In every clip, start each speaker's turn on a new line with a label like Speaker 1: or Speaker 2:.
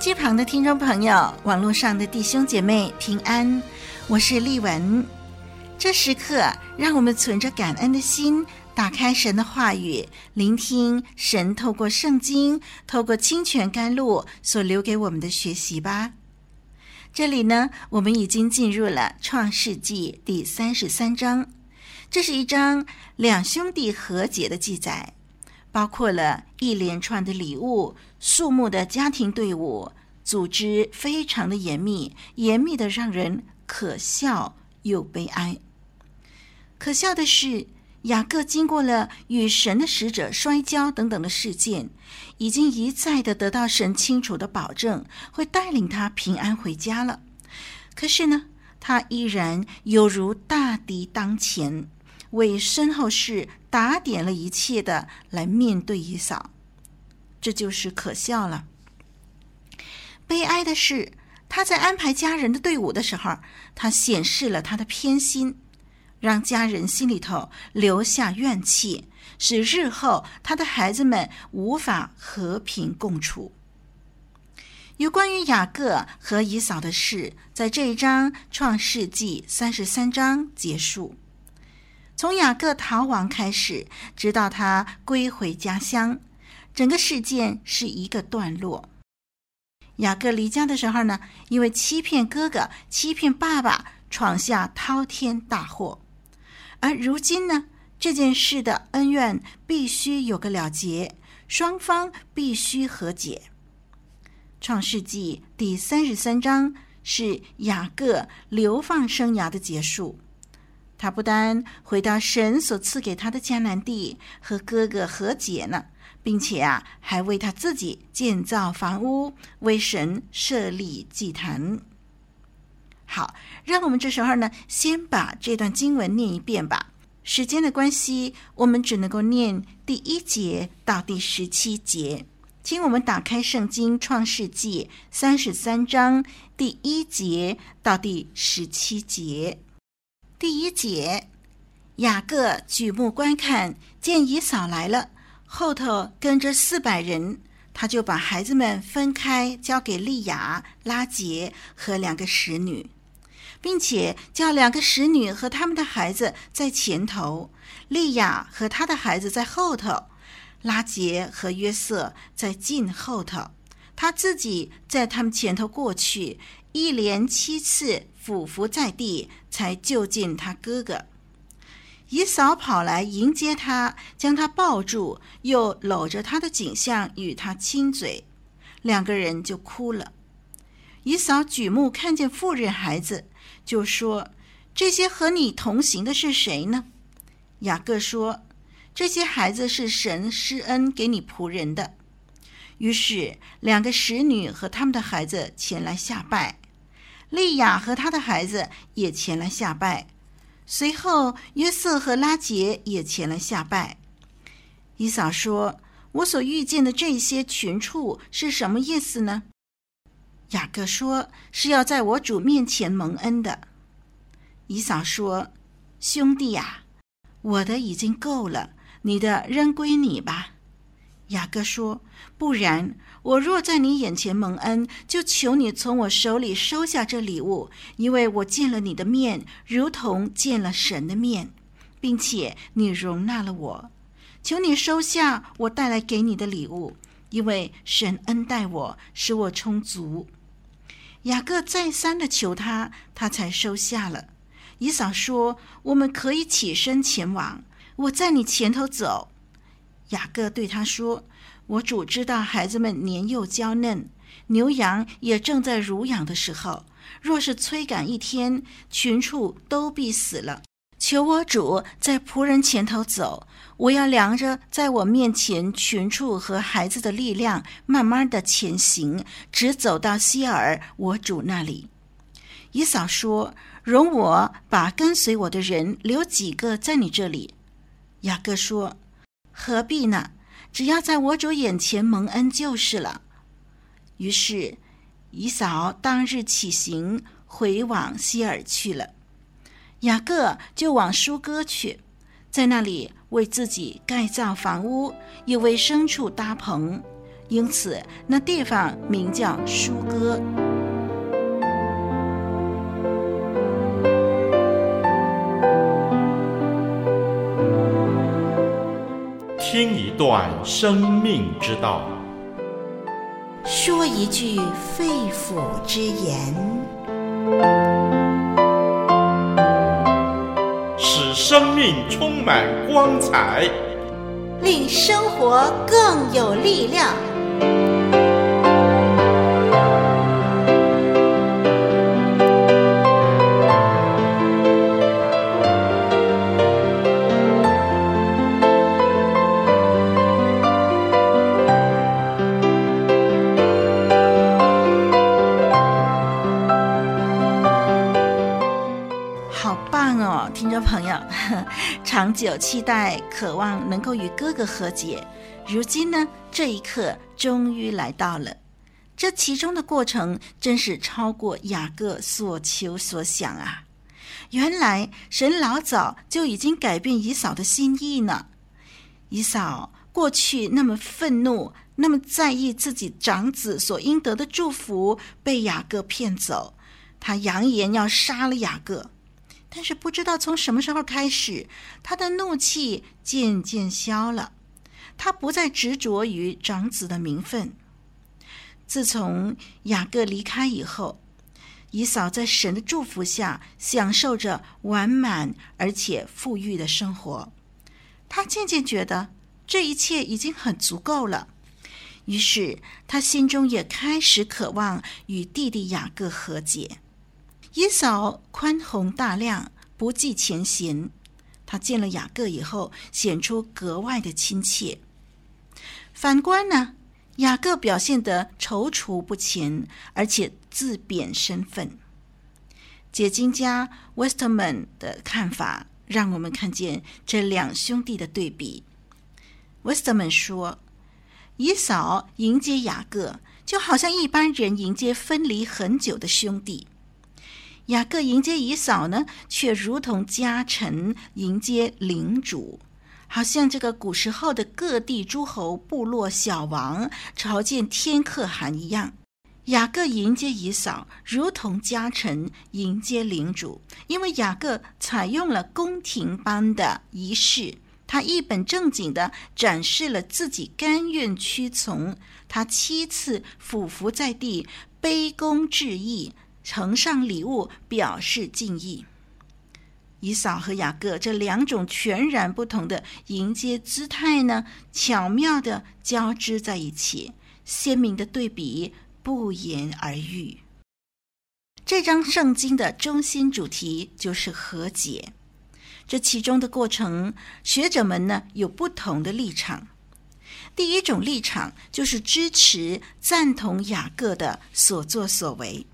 Speaker 1: 机旁的听众朋友，网络上的弟兄姐妹平安，我是丽文。这时刻，让我们存着感恩的心，打开神的话语，聆听神透过圣经、透过清泉甘露所留给我们的学习吧。这里呢，我们已经进入了创世纪第三十三章，这是一章两兄弟和解的记载。包括了一连串的礼物、肃穆的家庭队伍，组织非常的严密，严密的让人可笑又悲哀。可笑的是，雅各经过了与神的使者摔跤等等的事件，已经一再的得到神清楚的保证，会带领他平安回家了。可是呢，他依然犹如大敌当前。为身后事打点了一切的来面对以扫，这就是可笑了。悲哀的是，他在安排家人的队伍的时候，他显示了他的偏心，让家人心里头留下怨气，使日后他的孩子们无法和平共处。有关于雅各和以扫的事，在这一章创世纪三十三章结束。从雅各逃亡开始，直到他归回家乡，整个事件是一个段落。雅各离家的时候呢，因为欺骗哥哥、欺骗爸爸，闯下滔天大祸。而如今呢，这件事的恩怨必须有个了结，双方必须和解。创世纪第三十三章是雅各流放生涯的结束。他不但回到神所赐给他的迦南地和哥哥和解呢，并且啊，还为他自己建造房屋，为神设立祭坛。好，让我们这时候呢，先把这段经文念一遍吧。时间的关系，我们只能够念第一节到第十七节。请我们打开圣经《创世纪》三十三章第一节到第十七节。第一节，雅各举目观看，见以扫来了，后头跟着四百人，他就把孩子们分开，交给利亚、拉杰和两个使女，并且叫两个使女和他们的孩子在前头，利亚和他的孩子在后头，拉杰和约瑟在近后头，他自己在他们前头过去，一连七次。俯伏在地，才就近他哥哥。以嫂跑来迎接他，将他抱住，又搂着他的颈项与他亲嘴，两个人就哭了。以嫂举目看见妇人孩子，就说：“这些和你同行的是谁呢？”雅各说：“这些孩子是神施恩给你仆人的。”于是两个使女和他们的孩子前来下拜。利亚和他的孩子也前来下拜，随后约瑟和拉杰也前来下拜。以扫说：“我所遇见的这些群畜是什么意思呢？”雅各说：“是要在我主面前蒙恩的。”伊嫂说：“兄弟呀，我的已经够了，你的仍归你吧。”雅各说：“不然，我若在你眼前蒙恩，就求你从我手里收下这礼物，因为我见了你的面，如同见了神的面，并且你容纳了我。求你收下我带来给你的礼物，因为神恩待我，使我充足。”雅各再三的求他，他才收下了。以扫说：“我们可以起身前往，我在你前头走。”雅各对他说：“我主知道孩子们年幼娇嫩，牛羊也正在乳养的时候。若是催赶一天，群畜都必死了。求我主在仆人前头走，我要量着在我面前群畜和孩子的力量，慢慢的前行，直走到希珥我主那里。以扫说：“容我把跟随我的人留几个在你这里。”雅各说：“何必呢？只要在我主眼前蒙恩就是了。”于是以扫当日起行，回往西珥去了。雅各就往疏割去，在那里为自己盖造房屋，又为牲畜搭棚，因此那地方名叫疏割。
Speaker 2: 听一段生命之道，
Speaker 1: 说一句肺腑之言。
Speaker 2: 使生命充满光彩，
Speaker 1: 令生活更有力量。有期待、渴望能够与哥哥和解，如今呢，这一刻终于来到了。这其中的过程真是超过雅各所求所想啊！原来神老早就已经改变以嫂的心意呢。以嫂过去那么愤怒、那么在意自己长子所应得的祝福，被雅各骗走，他扬言要杀了雅各。但是不知道从什么时候开始，他的怒气渐渐消了，他不再执着于长子的名分。自从雅各离开以后，以嫂在神的祝福下享受着完满而且富裕的生活，他渐渐觉得这一切已经很足够了，于是他心中也开始渴望与弟弟雅各和解。以扫宽宏大量，不计前嫌。他见了雅各以后，显出格外的亲切。反观呢，雅各表现得踌躇不前，而且自贬身份。解经家 Westerman 的看法，让我们看见这两兄弟的对比。Westerman 说，以扫迎接雅各，就好像一般人迎接分离很久的兄弟。雅各迎接以扫呢，却如同家臣迎接领主，好像这个古时候的各地诸侯部落小王朝见天可汗一样。雅各迎接以扫，如同家臣迎接领主，因为雅各采用了宫廷般的仪式，他一本正经地展示了自己甘愿屈从，他七次俯伏在地，卑躬致意。呈上礼物表示敬意。以扫和雅各这两种全然不同的迎接姿态呢，巧妙地交织在一起，鲜明的对比不言而喻。这张圣经的中心主题就是和解。这其中的过程，学者们呢有不同的立场。第一种立场就是支持、赞同雅各的所作所为。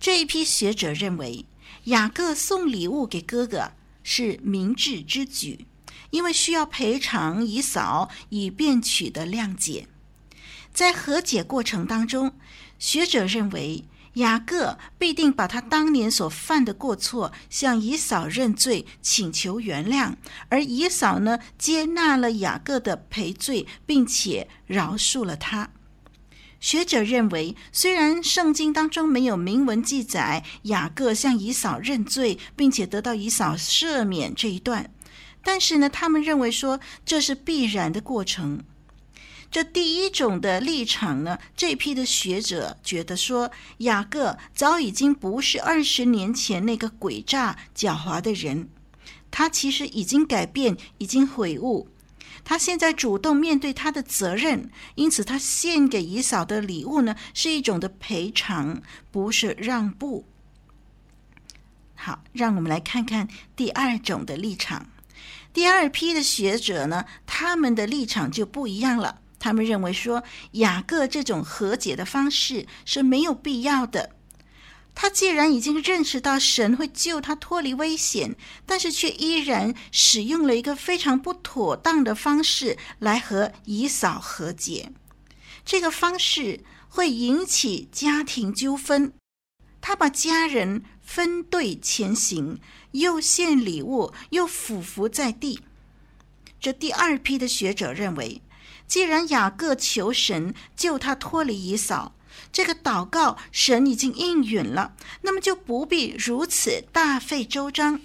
Speaker 1: 这一批学者认为，雅各送礼物给哥哥是明智之举，因为需要赔偿以扫，以便取得谅解。在和解过程当中，学者认为雅各必定把他当年所犯的过错向以扫认罪，请求原谅，而以扫呢，接纳了雅各的赔罪，并且饶恕了他。学者认为，虽然圣经当中没有明文记载雅各向以扫认罪，并且得到以扫赦免这一段，但是呢，他们认为说这是必然的过程。这第一种的立场呢，这批的学者觉得说，雅各早已经不是二十年前那个诡诈狡猾的人，他其实已经改变，已经悔悟。他现在主动面对他的责任，因此他献给以嫂的礼物呢，是一种的赔偿，不是让步。好，让我们来看看第二种的立场。第二批的学者呢，他们的立场就不一样了。他们认为说，雅各这种和解的方式是没有必要的。他既然已经认识到神会救他脱离危险，但是却依然使用了一个非常不妥当的方式来和以嫂和解，这个方式会引起家庭纠纷。他把家人分队前行，又献礼物，又俯伏在地。这第二批的学者认为，既然雅各求神救他脱离以嫂，这个祷告神已经应允了，那么就不必如此大费周章，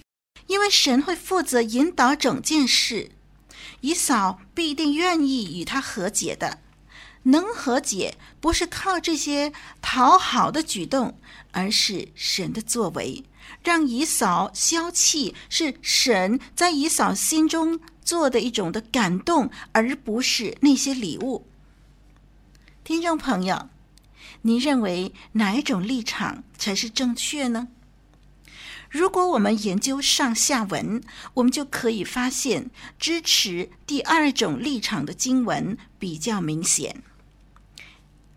Speaker 1: 因为神会负责引导整件事，以扫必定愿意与他和解的。能和解不是靠这些讨好的举动，而是神的作为，让以扫消气，是神在以扫心中做的一种的感动，而不是那些礼物。听众朋友，你认为哪一种立场才是正确呢？如果我们研究上下文，我们就可以发现，支持第二种立场的经文比较明显。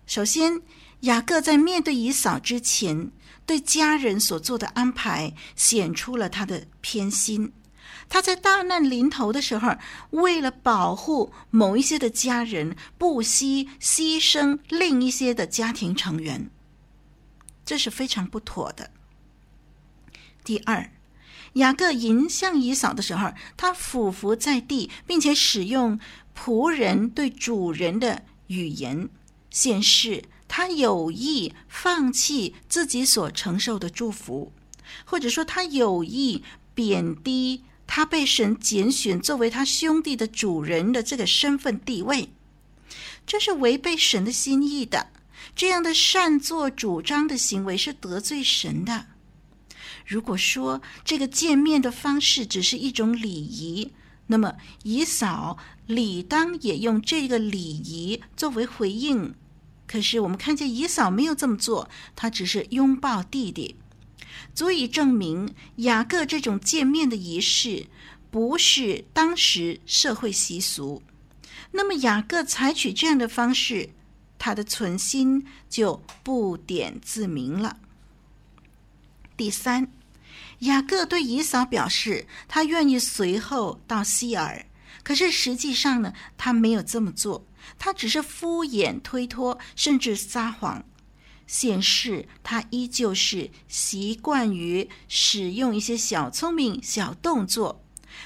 Speaker 1: 首先，雅各在面对以扫之前，对家人所做的安排显出了他的偏心。他在大难临头的时候，为了保护某一些的家人，不惜牺牲另一些的家庭成员，这是非常不妥的。第二，雅各迎向以扫的时候，他俯伏在地，并且使用仆人对主人的语言，显示他有意放弃自己所承受的祝福，或者说他有意贬低。他被神拣选作为他兄弟的主人的这个身份地位，这是违背神的心意的。这样的擅作主张的行为是得罪神的。如果说这个见面的方式只是一种礼仪，那么以扫理当也用这个礼仪作为回应。可是我们看见以扫没有这么做，他只是拥抱弟弟。足以证明雅各这种见面的仪式不是当时社会习俗。那么雅各采取这样的方式，他的存心就不点自明了。第三，雅各对以扫表示他愿意随后到希珥，可是实际上呢，他没有这么做，他只是敷衍推脱，甚至撒谎。显示他依旧是习惯于使用一些小聪明、小动作，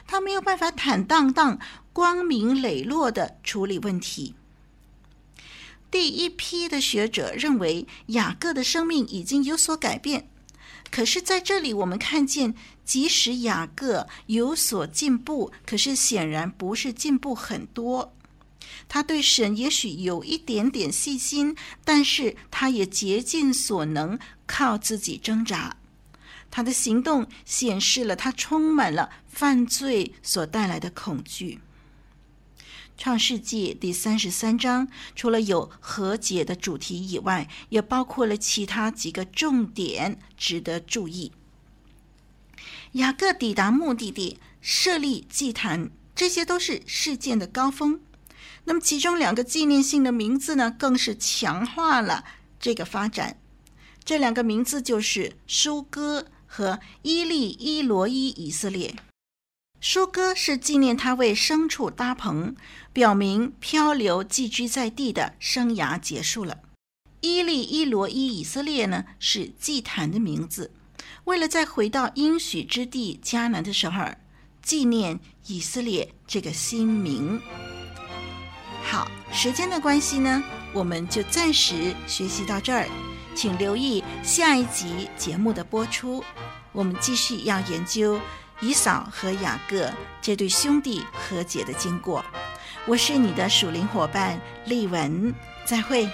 Speaker 1: 他没有办法坦荡荡、光明磊落的处理问题。第一批的学者认为雅各的生命已经有所改变，可是在这里我们看见，即使雅各有所进步，可是显然不是进步很多。他对神也许有一点点信心，但是他也竭尽所能靠自己挣扎。他的行动显示了他充满了犯罪所带来的恐惧。创世纪第三十三章除了有和解的主题以外，也包括了其他几个重点值得注意。雅各抵达目的地，设立祭坛，这些都是事件的高峰。那么，其中两个纪念性的名字呢，更是强化了这个发展。这两个名字就是舒哥和伊利伊罗伊以色列。舒哥是纪念他为牲畜搭棚，表明漂流寄居在地的生涯结束了。伊利伊罗伊以色列呢，是祭坛的名字，为了在回到应许之地迦南的时候，纪念以色列这个新名。好，时间的关系呢，我们就暂时学习到这儿，请留意下一集节目的播出。我们继续要研究以扫和雅各这对兄弟和解的经过。我是你的属灵伙伴丽文，再会。